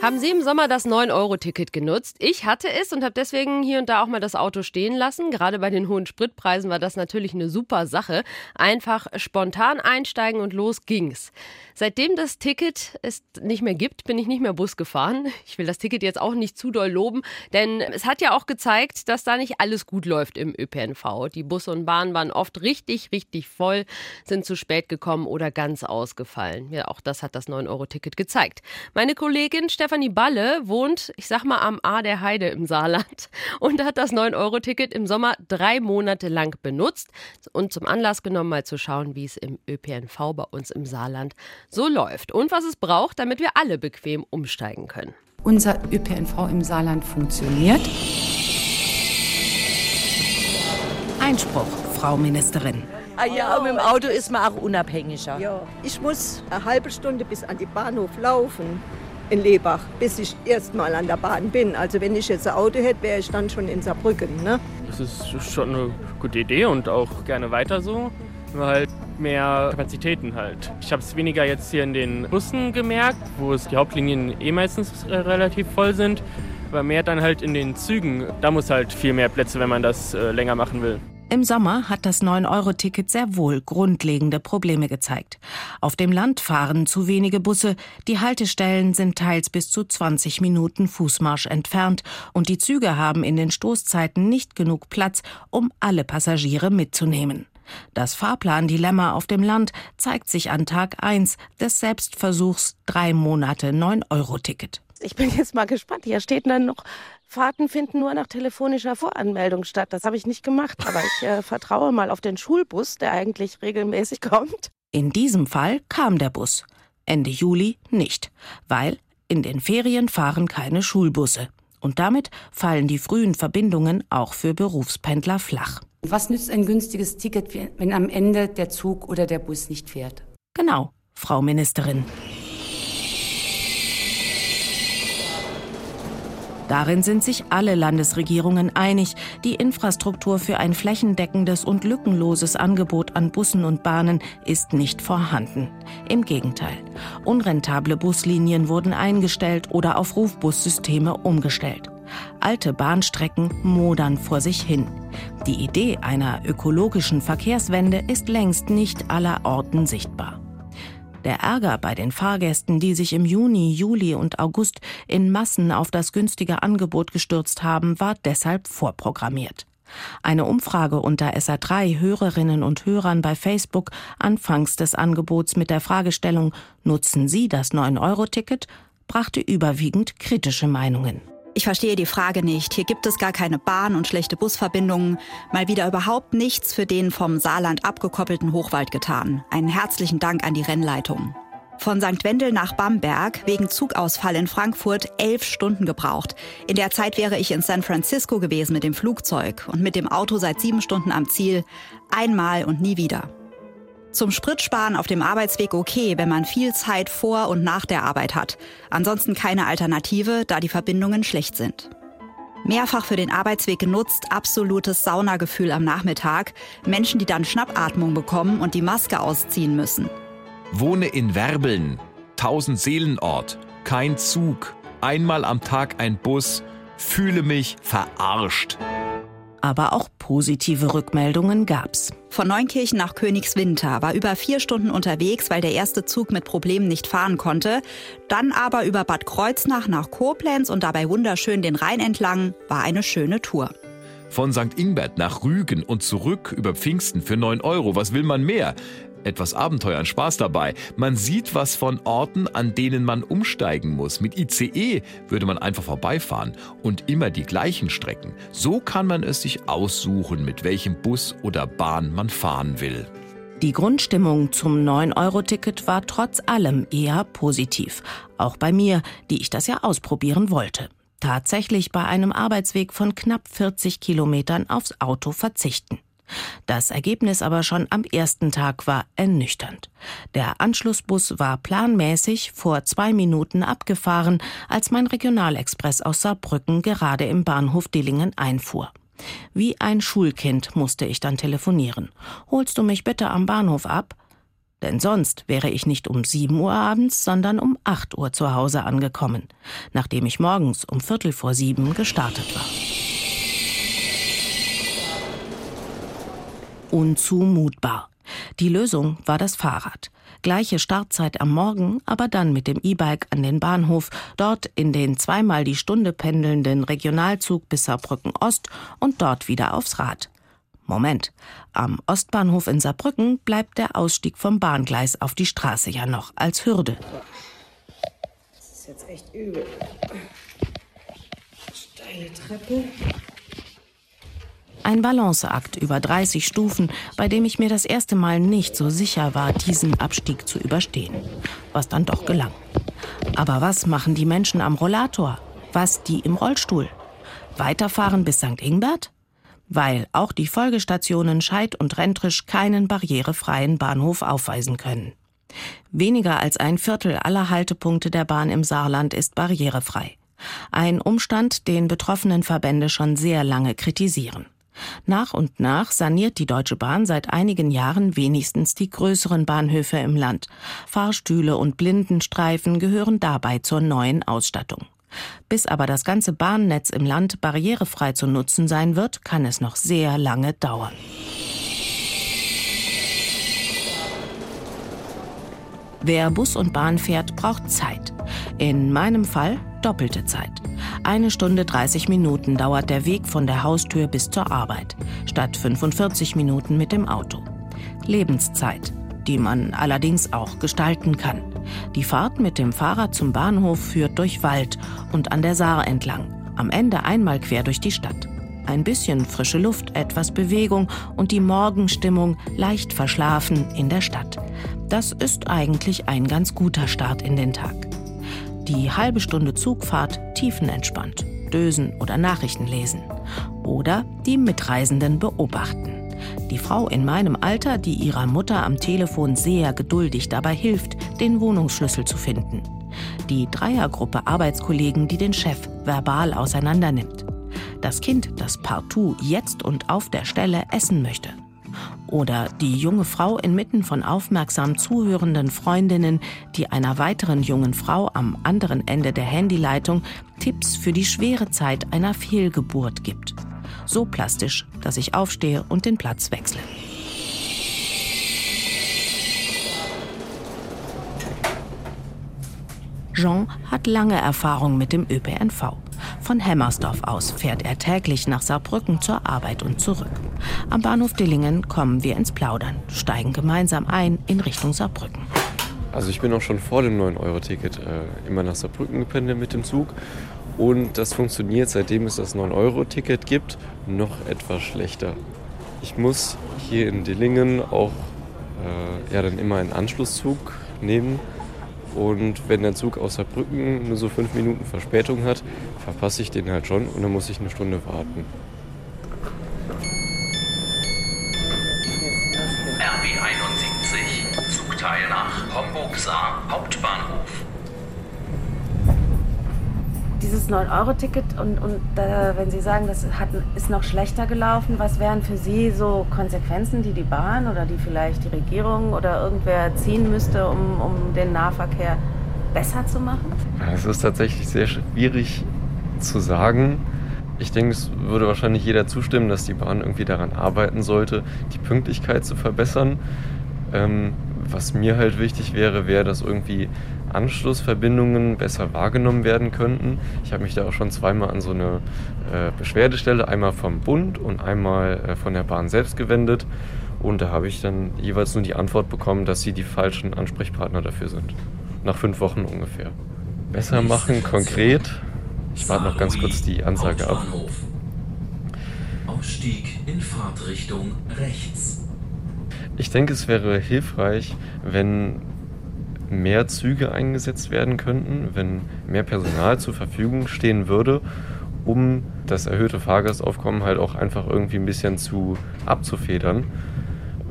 Haben Sie im Sommer das 9-Euro-Ticket genutzt? Ich hatte es und habe deswegen hier und da auch mal das Auto stehen lassen. Gerade bei den hohen Spritpreisen war das natürlich eine super Sache. Einfach spontan einsteigen und los ging's. Seitdem das Ticket es nicht mehr gibt, bin ich nicht mehr Bus gefahren. Ich will das Ticket jetzt auch nicht zu doll loben, denn es hat ja auch gezeigt, dass da nicht alles gut läuft im ÖPNV. Die Busse und Bahnen waren oft richtig, richtig voll, sind zu spät gekommen oder ganz ausgefallen. Ja, auch das hat das 9-Euro-Ticket gezeigt. Meine Kollegin Balle wohnt, ich sag mal, am A der Heide im Saarland und hat das 9-Euro-Ticket im Sommer drei Monate lang benutzt und zum Anlass genommen, mal zu schauen, wie es im ÖPNV bei uns im Saarland so läuft und was es braucht, damit wir alle bequem umsteigen können. Unser ÖPNV im Saarland funktioniert. Einspruch, Frau Ministerin. Ah ja, mit dem Auto ist man auch unabhängiger. Ja, ich muss eine halbe Stunde bis an die Bahnhof laufen in Lebach, bis ich erstmal an der Bahn bin. Also wenn ich jetzt ein Auto hätte, wäre ich dann schon in Saarbrücken. Ne? Das ist schon eine gute Idee und auch gerne weiter so. Nur halt mehr Kapazitäten halt. Ich habe es weniger jetzt hier in den Bussen gemerkt, wo es die Hauptlinien eh meistens äh, relativ voll sind, aber mehr dann halt in den Zügen. Da muss halt viel mehr Plätze, wenn man das äh, länger machen will. Im Sommer hat das 9-Euro-Ticket sehr wohl grundlegende Probleme gezeigt. Auf dem Land fahren zu wenige Busse, die Haltestellen sind teils bis zu 20 Minuten Fußmarsch entfernt und die Züge haben in den Stoßzeiten nicht genug Platz, um alle Passagiere mitzunehmen. Das Fahrplan-Dilemma auf dem Land zeigt sich an Tag 1 des Selbstversuchs drei Monate 9-Euro-Ticket. Ich bin jetzt mal gespannt. Hier steht dann noch, Fahrten finden nur nach telefonischer Voranmeldung statt. Das habe ich nicht gemacht, aber ich äh, vertraue mal auf den Schulbus, der eigentlich regelmäßig kommt. In diesem Fall kam der Bus. Ende Juli nicht, weil in den Ferien fahren keine Schulbusse. Und damit fallen die frühen Verbindungen auch für Berufspendler flach. Was nützt ein günstiges Ticket, wenn am Ende der Zug oder der Bus nicht fährt? Genau, Frau Ministerin. Darin sind sich alle Landesregierungen einig, die Infrastruktur für ein flächendeckendes und lückenloses Angebot an Bussen und Bahnen ist nicht vorhanden. Im Gegenteil, unrentable Buslinien wurden eingestellt oder auf Rufbussysteme umgestellt. Alte Bahnstrecken modern vor sich hin. Die Idee einer ökologischen Verkehrswende ist längst nicht aller Orten sichtbar. Der Ärger bei den Fahrgästen, die sich im Juni, Juli und August in Massen auf das günstige Angebot gestürzt haben, war deshalb vorprogrammiert. Eine Umfrage unter SA3 Hörerinnen und Hörern bei Facebook anfangs des Angebots mit der Fragestellung Nutzen Sie das 9-Euro-Ticket? brachte überwiegend kritische Meinungen. Ich verstehe die Frage nicht. Hier gibt es gar keine Bahn und schlechte Busverbindungen. Mal wieder überhaupt nichts für den vom Saarland abgekoppelten Hochwald getan. Einen herzlichen Dank an die Rennleitung. Von St. Wendel nach Bamberg wegen Zugausfall in Frankfurt elf Stunden gebraucht. In der Zeit wäre ich in San Francisco gewesen mit dem Flugzeug und mit dem Auto seit sieben Stunden am Ziel. Einmal und nie wieder. Zum Spritsparen auf dem Arbeitsweg okay, wenn man viel Zeit vor und nach der Arbeit hat. Ansonsten keine Alternative, da die Verbindungen schlecht sind. Mehrfach für den Arbeitsweg genutzt, absolutes Saunagefühl am Nachmittag. Menschen, die dann Schnappatmung bekommen und die Maske ausziehen müssen. Wohne in Werbeln, tausend Seelenort, kein Zug, einmal am Tag ein Bus, fühle mich verarscht. Aber auch positive Rückmeldungen gab's. Von Neunkirchen nach Königswinter war über vier Stunden unterwegs, weil der erste Zug mit Problemen nicht fahren konnte. Dann aber über Bad Kreuznach nach Koblenz und dabei wunderschön den Rhein entlang war eine schöne Tour. Von St. Ingbert nach Rügen und zurück über Pfingsten für 9 Euro. Was will man mehr? Etwas Abenteuer und Spaß dabei. Man sieht was von Orten, an denen man umsteigen muss. Mit ICE würde man einfach vorbeifahren und immer die gleichen Strecken. So kann man es sich aussuchen, mit welchem Bus oder Bahn man fahren will. Die Grundstimmung zum 9-Euro-Ticket war trotz allem eher positiv. Auch bei mir, die ich das ja ausprobieren wollte. Tatsächlich bei einem Arbeitsweg von knapp 40 Kilometern aufs Auto verzichten. Das Ergebnis aber schon am ersten Tag war ernüchternd. Der Anschlussbus war planmäßig vor zwei Minuten abgefahren, als mein Regionalexpress aus Saarbrücken gerade im Bahnhof Dillingen einfuhr. Wie ein Schulkind musste ich dann telefonieren. Holst du mich bitte am Bahnhof ab? Denn sonst wäre ich nicht um 7 Uhr abends, sondern um 8 Uhr zu Hause angekommen, nachdem ich morgens um Viertel vor sieben gestartet war. Unzumutbar. Die Lösung war das Fahrrad. Gleiche Startzeit am Morgen, aber dann mit dem E-Bike an den Bahnhof, dort in den zweimal die Stunde pendelnden Regionalzug bis Saarbrücken Ost und dort wieder aufs Rad. Moment, am Ostbahnhof in Saarbrücken bleibt der Ausstieg vom Bahngleis auf die Straße ja noch als Hürde. Das ist jetzt echt übel. Steile Treppe. Ein Balanceakt über 30 Stufen, bei dem ich mir das erste Mal nicht so sicher war, diesen Abstieg zu überstehen. Was dann doch gelang. Aber was machen die Menschen am Rollator? Was die im Rollstuhl? Weiterfahren bis St. Ingbert? Weil auch die Folgestationen Scheid und Rentrisch keinen barrierefreien Bahnhof aufweisen können. Weniger als ein Viertel aller Haltepunkte der Bahn im Saarland ist barrierefrei. Ein Umstand, den betroffenen Verbände schon sehr lange kritisieren. Nach und nach saniert die Deutsche Bahn seit einigen Jahren wenigstens die größeren Bahnhöfe im Land. Fahrstühle und Blindenstreifen gehören dabei zur neuen Ausstattung. Bis aber das ganze Bahnnetz im Land barrierefrei zu nutzen sein wird, kann es noch sehr lange dauern. Wer Bus und Bahn fährt, braucht Zeit. In meinem Fall doppelte Zeit. Eine Stunde 30 Minuten dauert der Weg von der Haustür bis zur Arbeit, statt 45 Minuten mit dem Auto. Lebenszeit, die man allerdings auch gestalten kann. Die Fahrt mit dem Fahrrad zum Bahnhof führt durch Wald und an der Saar entlang, am Ende einmal quer durch die Stadt. Ein bisschen frische Luft, etwas Bewegung und die Morgenstimmung leicht verschlafen in der Stadt. Das ist eigentlich ein ganz guter Start in den Tag. Die halbe Stunde Zugfahrt tiefenentspannt, dösen oder Nachrichten lesen. Oder die Mitreisenden beobachten. Die Frau in meinem Alter, die ihrer Mutter am Telefon sehr geduldig dabei hilft, den Wohnungsschlüssel zu finden. Die Dreiergruppe Arbeitskollegen, die den Chef verbal auseinandernimmt. Das Kind, das partout jetzt und auf der Stelle essen möchte. Oder die junge Frau inmitten von aufmerksam zuhörenden Freundinnen, die einer weiteren jungen Frau am anderen Ende der Handyleitung Tipps für die schwere Zeit einer Fehlgeburt gibt. So plastisch, dass ich aufstehe und den Platz wechsle. Jean hat lange Erfahrung mit dem ÖPNV. Von Hemmersdorf aus fährt er täglich nach Saarbrücken zur Arbeit und zurück. Am Bahnhof Dillingen kommen wir ins Plaudern, steigen gemeinsam ein in Richtung Saarbrücken. Also ich bin auch schon vor dem 9-Euro-Ticket äh, immer nach Saarbrücken gependelt mit dem Zug. Und das funktioniert, seitdem es das 9-Euro-Ticket gibt, noch etwas schlechter. Ich muss hier in Dillingen auch äh, ja, dann immer einen Anschlusszug nehmen und wenn der Zug aus Saarbrücken nur so fünf Minuten Verspätung hat, verpasse ich den halt schon und dann muss ich eine Stunde warten. Dieses 9-Euro-Ticket und, und äh, wenn Sie sagen, das hat, ist noch schlechter gelaufen, was wären für Sie so Konsequenzen, die die Bahn oder die vielleicht die Regierung oder irgendwer ziehen müsste, um, um den Nahverkehr besser zu machen? Es ist tatsächlich sehr schwierig zu sagen. Ich denke, es würde wahrscheinlich jeder zustimmen, dass die Bahn irgendwie daran arbeiten sollte, die Pünktlichkeit zu verbessern. Ähm, was mir halt wichtig wäre, wäre, dass irgendwie Anschlussverbindungen besser wahrgenommen werden könnten. Ich habe mich da auch schon zweimal an so eine äh, Beschwerdestelle, einmal vom Bund und einmal äh, von der Bahn selbst gewendet. Und da habe ich dann jeweils nur die Antwort bekommen, dass sie die falschen Ansprechpartner dafür sind. Nach fünf Wochen ungefähr. Besser machen, konkret. Ich warte noch ganz kurz die Ansage ab. Ausstieg in Fahrtrichtung rechts. Ich denke, es wäre hilfreich, wenn mehr Züge eingesetzt werden könnten, wenn mehr Personal zur Verfügung stehen würde, um das erhöhte Fahrgastaufkommen halt auch einfach irgendwie ein bisschen zu abzufedern.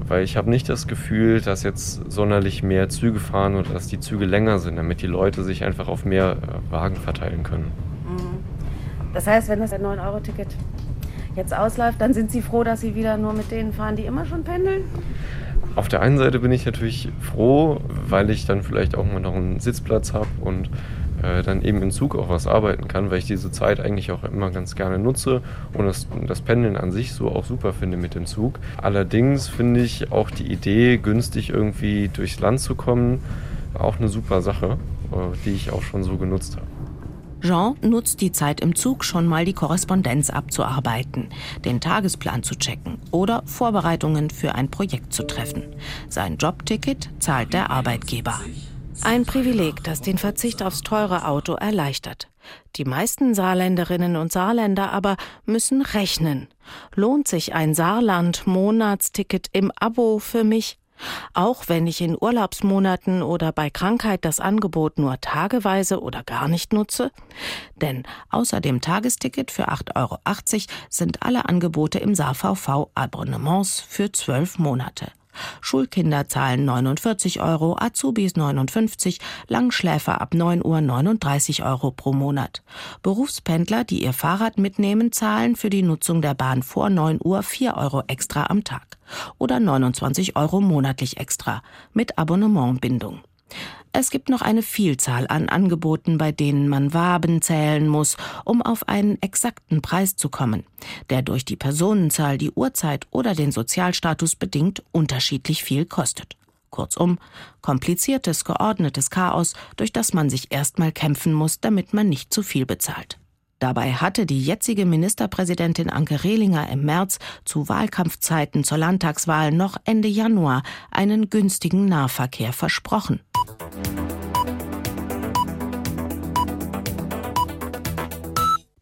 Weil ich habe nicht das Gefühl, dass jetzt sonderlich mehr Züge fahren oder dass die Züge länger sind, damit die Leute sich einfach auf mehr äh, Wagen verteilen können. Mhm. Das heißt, wenn das ein 9-Euro-Ticket jetzt ausläuft, dann sind Sie froh, dass Sie wieder nur mit denen fahren, die immer schon pendeln? Auf der einen Seite bin ich natürlich froh, weil ich dann vielleicht auch mal noch einen Sitzplatz habe und äh, dann eben im Zug auch was arbeiten kann, weil ich diese Zeit eigentlich auch immer ganz gerne nutze und das, das Pendeln an sich so auch super finde mit dem Zug. Allerdings finde ich auch die Idee, günstig irgendwie durchs Land zu kommen, auch eine super Sache, äh, die ich auch schon so genutzt habe. Jean nutzt die Zeit im Zug schon mal die Korrespondenz abzuarbeiten, den Tagesplan zu checken oder Vorbereitungen für ein Projekt zu treffen. Sein Jobticket zahlt der Arbeitgeber. Ein Privileg, das den Verzicht aufs teure Auto erleichtert. Die meisten Saarländerinnen und Saarländer aber müssen rechnen. Lohnt sich ein Saarland-Monatsticket im Abo für mich? Auch wenn ich in Urlaubsmonaten oder bei Krankheit das Angebot nur tageweise oder gar nicht nutze? Denn außer dem Tagesticket für 8,80 Euro sind alle Angebote im SaarVV Abonnements für zwölf Monate. Schulkinder zahlen 49 Euro, Azubis 59, Langschläfer ab 9 Uhr 39 Euro pro Monat. Berufspendler, die ihr Fahrrad mitnehmen, zahlen für die Nutzung der Bahn vor 9 Uhr 4 Euro extra am Tag oder 29 Euro monatlich extra mit Abonnementbindung. Es gibt noch eine Vielzahl an Angeboten, bei denen man Waben zählen muss, um auf einen exakten Preis zu kommen, der durch die Personenzahl, die Uhrzeit oder den Sozialstatus bedingt unterschiedlich viel kostet. Kurzum, kompliziertes, geordnetes Chaos, durch das man sich erstmal kämpfen muss, damit man nicht zu viel bezahlt. Dabei hatte die jetzige Ministerpräsidentin Anke Rehlinger im März zu Wahlkampfzeiten zur Landtagswahl noch Ende Januar einen günstigen Nahverkehr versprochen.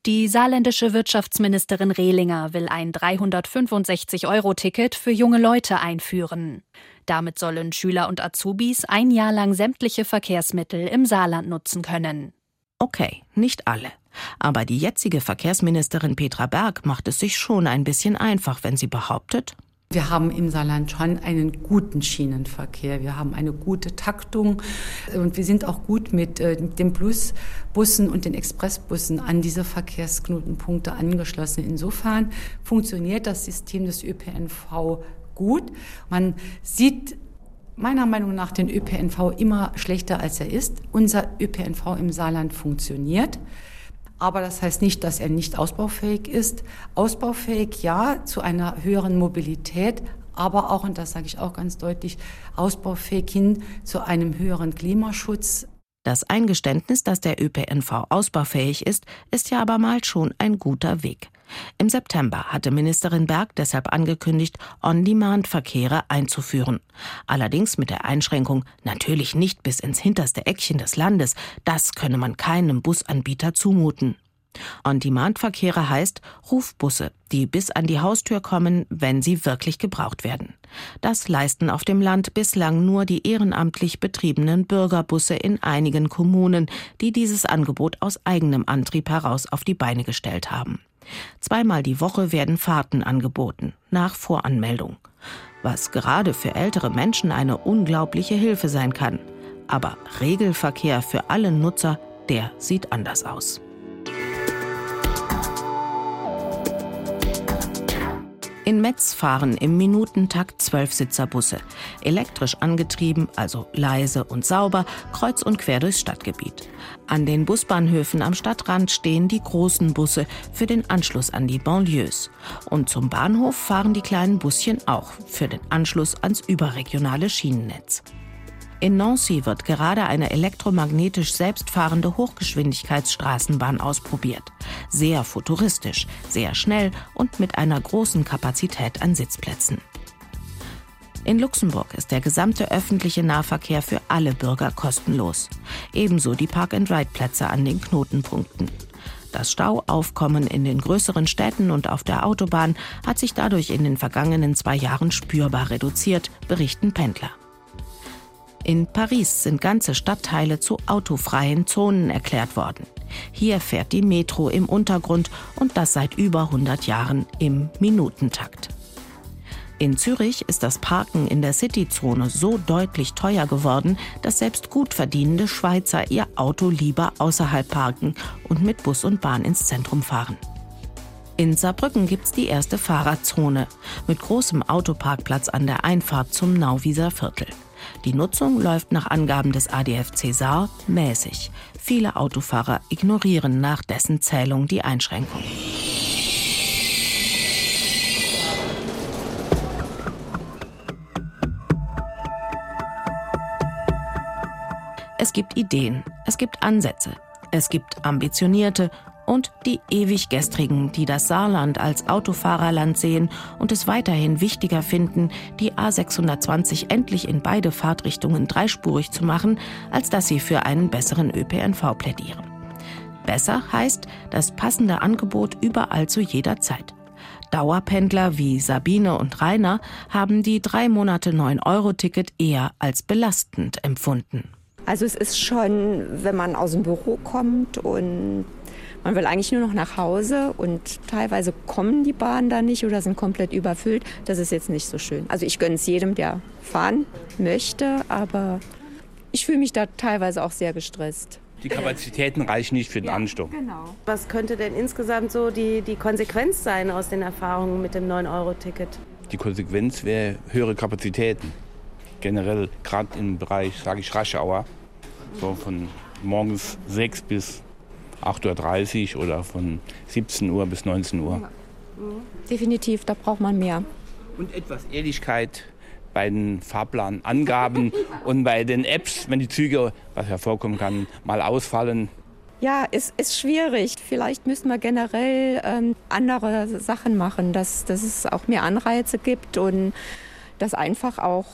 Die saarländische Wirtschaftsministerin Rehlinger will ein 365-Euro-Ticket für junge Leute einführen. Damit sollen Schüler und Azubis ein Jahr lang sämtliche Verkehrsmittel im Saarland nutzen können. Okay, nicht alle. Aber die jetzige Verkehrsministerin Petra Berg macht es sich schon ein bisschen einfach, wenn sie behauptet, wir haben im Saarland schon einen guten Schienenverkehr. Wir haben eine gute Taktung und wir sind auch gut mit äh, den Plusbussen und den Expressbussen an diese Verkehrsknotenpunkte angeschlossen. Insofern funktioniert das System des ÖPNV gut. Man sieht meiner Meinung nach den ÖPNV immer schlechter, als er ist. Unser ÖPNV im Saarland funktioniert. Aber das heißt nicht, dass er nicht ausbaufähig ist. Ausbaufähig ja zu einer höheren Mobilität, aber auch, und das sage ich auch ganz deutlich, ausbaufähig hin zu einem höheren Klimaschutz. Das Eingeständnis, dass der ÖPNV ausbaufähig ist, ist ja aber mal schon ein guter Weg. Im September hatte Ministerin Berg deshalb angekündigt, On-Demand-Verkehre einzuführen. Allerdings mit der Einschränkung natürlich nicht bis ins hinterste Eckchen des Landes. Das könne man keinem Busanbieter zumuten. On-Demand-Verkehre heißt Rufbusse, die bis an die Haustür kommen, wenn sie wirklich gebraucht werden. Das leisten auf dem Land bislang nur die ehrenamtlich betriebenen Bürgerbusse in einigen Kommunen, die dieses Angebot aus eigenem Antrieb heraus auf die Beine gestellt haben. Zweimal die Woche werden Fahrten angeboten, nach Voranmeldung. Was gerade für ältere Menschen eine unglaubliche Hilfe sein kann. Aber Regelverkehr für alle Nutzer, der sieht anders aus. In Metz fahren im Minutentakt Zwölfsitzerbusse, elektrisch angetrieben, also leise und sauber, kreuz und quer durchs Stadtgebiet. An den Busbahnhöfen am Stadtrand stehen die großen Busse für den Anschluss an die Banlieues. Und zum Bahnhof fahren die kleinen Buschen auch für den Anschluss ans überregionale Schienennetz. In Nancy wird gerade eine elektromagnetisch selbstfahrende Hochgeschwindigkeitsstraßenbahn ausprobiert. Sehr futuristisch, sehr schnell und mit einer großen Kapazität an Sitzplätzen. In Luxemburg ist der gesamte öffentliche Nahverkehr für alle Bürger kostenlos. Ebenso die Park-and-Ride-Plätze an den Knotenpunkten. Das Stauaufkommen in den größeren Städten und auf der Autobahn hat sich dadurch in den vergangenen zwei Jahren spürbar reduziert, berichten Pendler. In Paris sind ganze Stadtteile zu autofreien Zonen erklärt worden. Hier fährt die Metro im Untergrund und das seit über 100 Jahren im Minutentakt. In Zürich ist das Parken in der Cityzone so deutlich teuer geworden, dass selbst gut verdienende Schweizer ihr Auto lieber außerhalb parken und mit Bus und Bahn ins Zentrum fahren. In Saarbrücken gibt's die erste Fahrradzone mit großem Autoparkplatz an der Einfahrt zum Nauwieser Viertel. Die Nutzung läuft nach Angaben des ADFC Saar mäßig. Viele Autofahrer ignorieren nach dessen Zählung die Einschränkung. Es gibt Ideen, es gibt Ansätze, es gibt ambitionierte und die ewig gestrigen, die das Saarland als Autofahrerland sehen und es weiterhin wichtiger finden, die A620 endlich in beide Fahrtrichtungen dreispurig zu machen, als dass sie für einen besseren ÖPNV plädieren. Besser heißt das passende Angebot überall zu jeder Zeit. Dauerpendler wie Sabine und Rainer haben die drei Monate 9-Euro-Ticket eher als belastend empfunden. Also es ist schon, wenn man aus dem Büro kommt und man will eigentlich nur noch nach Hause und teilweise kommen die Bahnen da nicht oder sind komplett überfüllt. Das ist jetzt nicht so schön. Also ich gönne es jedem, der fahren möchte, aber ich fühle mich da teilweise auch sehr gestresst. Die Kapazitäten reichen nicht für den Ansturm. Genau. Was könnte denn insgesamt so die, die Konsequenz sein aus den Erfahrungen mit dem 9-Euro-Ticket? Die Konsequenz wäre höhere Kapazitäten. Generell gerade im Bereich, sage ich, Raschauer. So von morgens 6 bis 8.30 Uhr oder von 17 Uhr bis 19 Uhr. Definitiv, da braucht man mehr. Und etwas Ehrlichkeit bei den Fahrplanangaben und bei den Apps, wenn die Züge, was ja vorkommen kann, mal ausfallen. Ja, es ist schwierig. Vielleicht müssten wir generell ähm, andere Sachen machen, dass, dass es auch mehr Anreize gibt und dass einfach auch,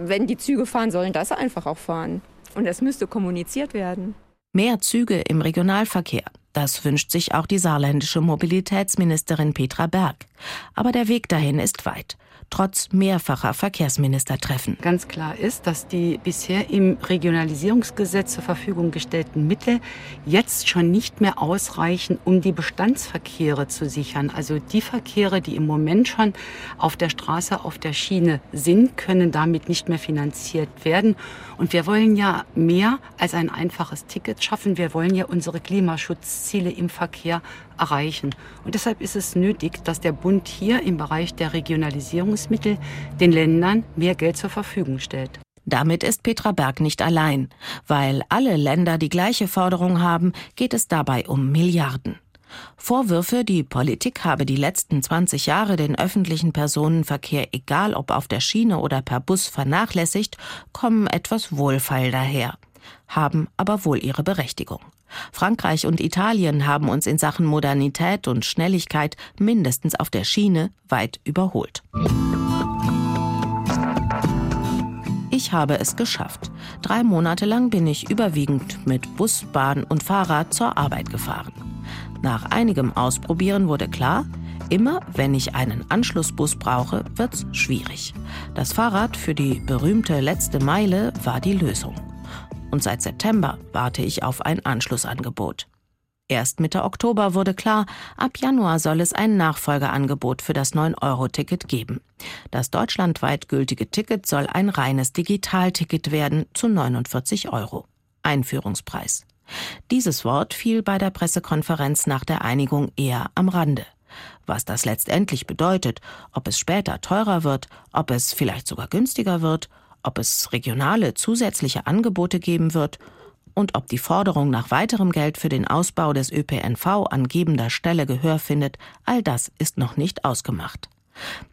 wenn die Züge fahren sollen, dass sie einfach auch fahren. Und das müsste kommuniziert werden. Mehr Züge im Regionalverkehr. Das wünscht sich auch die saarländische Mobilitätsministerin Petra Berg. Aber der Weg dahin ist weit trotz mehrfacher Verkehrsministertreffen. Ganz klar ist, dass die bisher im Regionalisierungsgesetz zur Verfügung gestellten Mittel jetzt schon nicht mehr ausreichen, um die Bestandsverkehre zu sichern. Also die Verkehre, die im Moment schon auf der Straße, auf der Schiene sind, können damit nicht mehr finanziert werden. Und wir wollen ja mehr als ein einfaches Ticket schaffen. Wir wollen ja unsere Klimaschutzziele im Verkehr erreichen. Und deshalb ist es nötig, dass der Bund hier im Bereich der Regionalisierungsmittel den Ländern mehr Geld zur Verfügung stellt. Damit ist Petra Berg nicht allein. Weil alle Länder die gleiche Forderung haben, geht es dabei um Milliarden. Vorwürfe, die Politik habe die letzten 20 Jahre den öffentlichen Personenverkehr, egal ob auf der Schiene oder per Bus, vernachlässigt, kommen etwas wohlfeil daher, haben aber wohl ihre Berechtigung. Frankreich und Italien haben uns in Sachen Modernität und Schnelligkeit mindestens auf der Schiene weit überholt. Ich habe es geschafft. Drei Monate lang bin ich überwiegend mit Bus, Bahn und Fahrrad zur Arbeit gefahren. Nach einigem Ausprobieren wurde klar, immer wenn ich einen Anschlussbus brauche, wird's schwierig. Das Fahrrad für die berühmte letzte Meile war die Lösung und seit September warte ich auf ein Anschlussangebot. Erst Mitte Oktober wurde klar, ab Januar soll es ein Nachfolgeangebot für das 9-Euro-Ticket geben. Das deutschlandweit gültige Ticket soll ein reines Digitalticket werden zu 49 Euro. Einführungspreis. Dieses Wort fiel bei der Pressekonferenz nach der Einigung eher am Rande. Was das letztendlich bedeutet, ob es später teurer wird, ob es vielleicht sogar günstiger wird, ob es regionale zusätzliche Angebote geben wird und ob die Forderung nach weiterem Geld für den Ausbau des ÖPNV an gebender Stelle Gehör findet, all das ist noch nicht ausgemacht.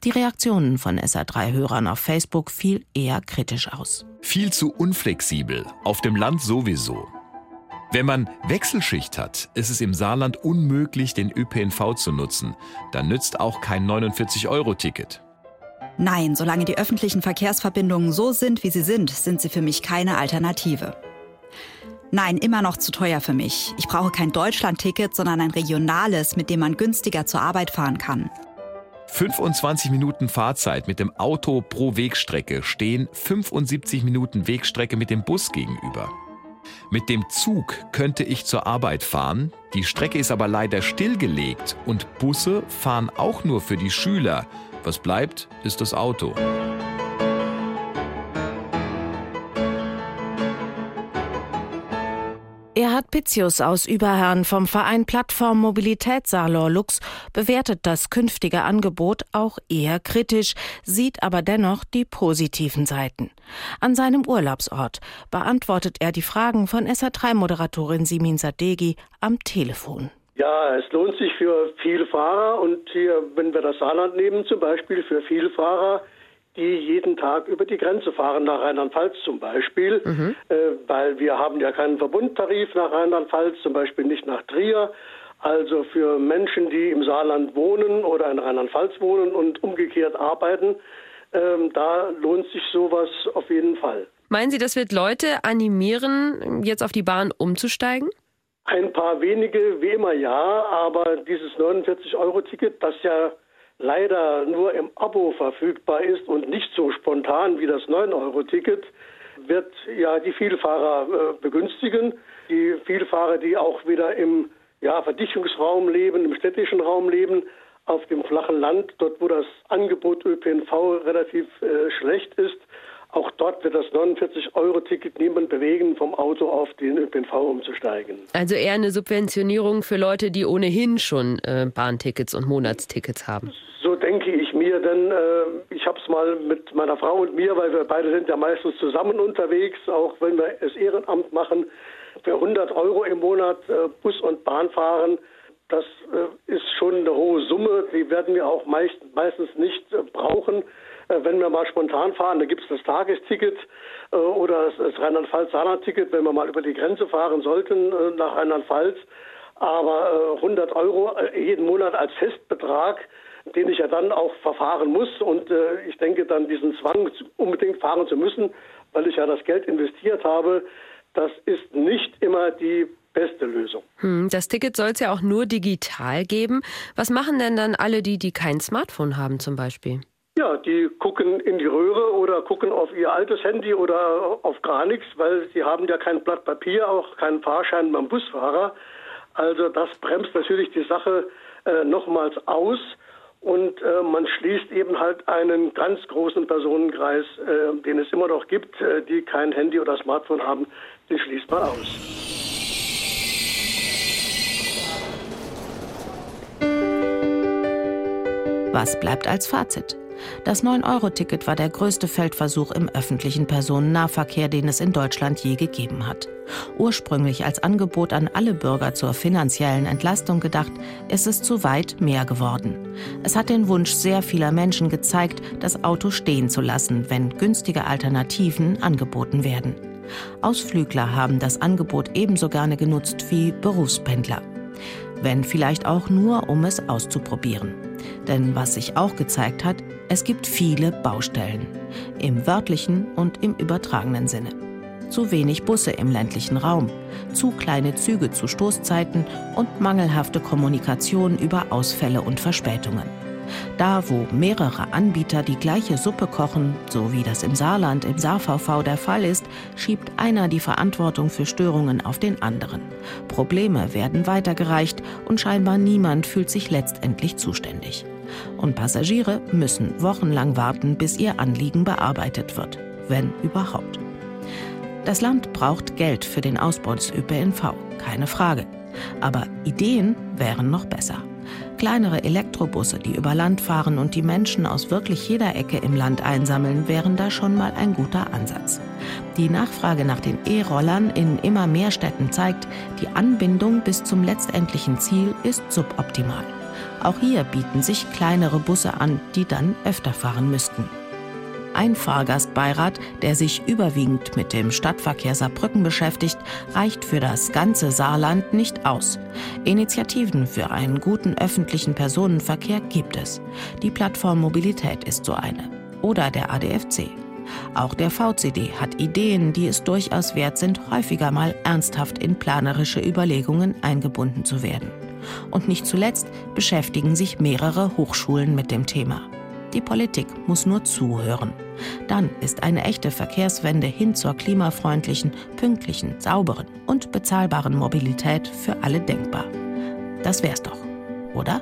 Die Reaktionen von SA3-Hörern auf Facebook fiel eher kritisch aus. Viel zu unflexibel, auf dem Land sowieso. Wenn man Wechselschicht hat, ist es im Saarland unmöglich, den ÖPNV zu nutzen. Dann nützt auch kein 49-Euro-Ticket. Nein, solange die öffentlichen Verkehrsverbindungen so sind, wie sie sind, sind sie für mich keine Alternative. Nein, immer noch zu teuer für mich. Ich brauche kein Deutschland-Ticket, sondern ein regionales, mit dem man günstiger zur Arbeit fahren kann. 25 Minuten Fahrzeit mit dem Auto pro Wegstrecke stehen 75 Minuten Wegstrecke mit dem Bus gegenüber. Mit dem Zug könnte ich zur Arbeit fahren, die Strecke ist aber leider stillgelegt und Busse fahren auch nur für die Schüler. Was bleibt, ist das Auto. Erhard Pizzius aus Überherrn vom Verein Plattform Mobilität Salor Lux bewertet das künftige Angebot auch eher kritisch, sieht aber dennoch die positiven Seiten. An seinem Urlaubsort beantwortet er die Fragen von SA3-Moderatorin Simin Sadegi am Telefon. Ja, es lohnt sich für viele Fahrer und hier, wenn wir das Saarland nehmen, zum Beispiel für viele Fahrer, die jeden Tag über die Grenze fahren, nach Rheinland-Pfalz zum Beispiel, mhm. äh, weil wir haben ja keinen Verbundtarif nach Rheinland-Pfalz, zum Beispiel nicht nach Trier. Also für Menschen, die im Saarland wohnen oder in Rheinland-Pfalz wohnen und umgekehrt arbeiten, ähm, da lohnt sich sowas auf jeden Fall. Meinen Sie, das wird Leute animieren, jetzt auf die Bahn umzusteigen? Ein paar wenige, wie immer ja, aber dieses 49-Euro-Ticket, das ja leider nur im Abo verfügbar ist und nicht so spontan wie das 9-Euro-Ticket, wird ja die Vielfahrer äh, begünstigen. Die Vielfahrer, die auch wieder im ja, Verdichtungsraum leben, im städtischen Raum leben, auf dem flachen Land, dort wo das Angebot ÖPNV relativ äh, schlecht ist, auch dort wird das 49-Euro-Ticket niemand bewegen, vom Auto auf den ÖPNV umzusteigen. Also eher eine Subventionierung für Leute, die ohnehin schon äh, Bahntickets und Monatstickets haben. So denke ich mir, denn äh, ich habe es mal mit meiner Frau und mir, weil wir beide sind ja meistens zusammen unterwegs, auch wenn wir es Ehrenamt machen, für 100 Euro im Monat äh, Bus und Bahn fahren. Das äh, ist schon eine hohe Summe, die werden wir auch meist, meistens nicht äh, brauchen. Äh, wenn wir mal spontan fahren, da gibt es das Tagesticket äh, oder das Rheinland-Pfalz-Saarland-Ticket, wenn wir mal über die Grenze fahren sollten äh, nach Rheinland-Pfalz. Aber 100 Euro jeden Monat als Festbetrag, den ich ja dann auch verfahren muss. Und ich denke dann diesen Zwang unbedingt fahren zu müssen, weil ich ja das Geld investiert habe, das ist nicht immer die beste Lösung. Hm, das Ticket soll es ja auch nur digital geben. Was machen denn dann alle die, die kein Smartphone haben zum Beispiel? Ja, die gucken in die Röhre oder gucken auf ihr altes Handy oder auf gar nichts, weil sie haben ja kein Blatt Papier, auch keinen Fahrschein beim Busfahrer. Also das bremst natürlich die Sache äh, nochmals aus und äh, man schließt eben halt einen ganz großen Personenkreis, äh, den es immer noch gibt, äh, die kein Handy oder Smartphone haben, den schließt man aus. Was bleibt als Fazit? Das 9-Euro-Ticket war der größte Feldversuch im öffentlichen Personennahverkehr, den es in Deutschland je gegeben hat. Ursprünglich als Angebot an alle Bürger zur finanziellen Entlastung gedacht, ist es zu weit mehr geworden. Es hat den Wunsch sehr vieler Menschen gezeigt, das Auto stehen zu lassen, wenn günstige Alternativen angeboten werden. Ausflügler haben das Angebot ebenso gerne genutzt wie Berufspendler. Wenn vielleicht auch nur, um es auszuprobieren. Denn was sich auch gezeigt hat, es gibt viele Baustellen. Im wörtlichen und im übertragenen Sinne. Zu wenig Busse im ländlichen Raum, zu kleine Züge zu Stoßzeiten und mangelhafte Kommunikation über Ausfälle und Verspätungen. Da, wo mehrere Anbieter die gleiche Suppe kochen, so wie das im Saarland im SaarVV der Fall ist, schiebt einer die Verantwortung für Störungen auf den anderen. Probleme werden weitergereicht und scheinbar niemand fühlt sich letztendlich zuständig. Und Passagiere müssen wochenlang warten, bis ihr Anliegen bearbeitet wird, wenn überhaupt. Das Land braucht Geld für den Ausbau des ÖPNV, keine Frage. Aber Ideen wären noch besser. Kleinere Elektrobusse, die über Land fahren und die Menschen aus wirklich jeder Ecke im Land einsammeln, wären da schon mal ein guter Ansatz. Die Nachfrage nach den E-Rollern in immer mehr Städten zeigt, die Anbindung bis zum letztendlichen Ziel ist suboptimal. Auch hier bieten sich kleinere Busse an, die dann öfter fahren müssten. Ein Fahrgastbeirat, der sich überwiegend mit dem Stadtverkehr Saarbrücken beschäftigt, reicht für das ganze Saarland nicht aus. Initiativen für einen guten öffentlichen Personenverkehr gibt es. Die Plattform Mobilität ist so eine. Oder der ADFC. Auch der VCD hat Ideen, die es durchaus wert sind, häufiger mal ernsthaft in planerische Überlegungen eingebunden zu werden. Und nicht zuletzt beschäftigen sich mehrere Hochschulen mit dem Thema. Die Politik muss nur zuhören. Dann ist eine echte Verkehrswende hin zur klimafreundlichen, pünktlichen, sauberen und bezahlbaren Mobilität für alle denkbar. Das wär's doch, oder?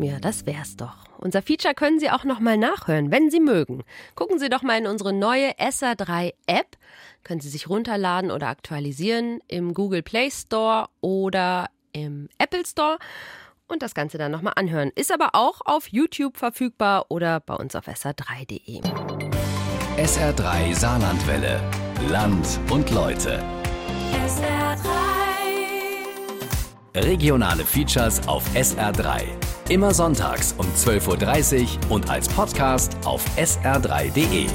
Ja, das wär's doch unser Feature können Sie auch nochmal nachhören, wenn Sie mögen. Gucken Sie doch mal in unsere neue SR3 App. Können Sie sich runterladen oder aktualisieren im Google Play Store oder im Apple Store und das Ganze dann nochmal anhören. Ist aber auch auf YouTube verfügbar oder bei uns auf sr3.de. SR3 Saarlandwelle. Land und Leute. SR3. Regionale Features auf SR3. Immer sonntags um 12.30 Uhr und als Podcast auf sr3.de.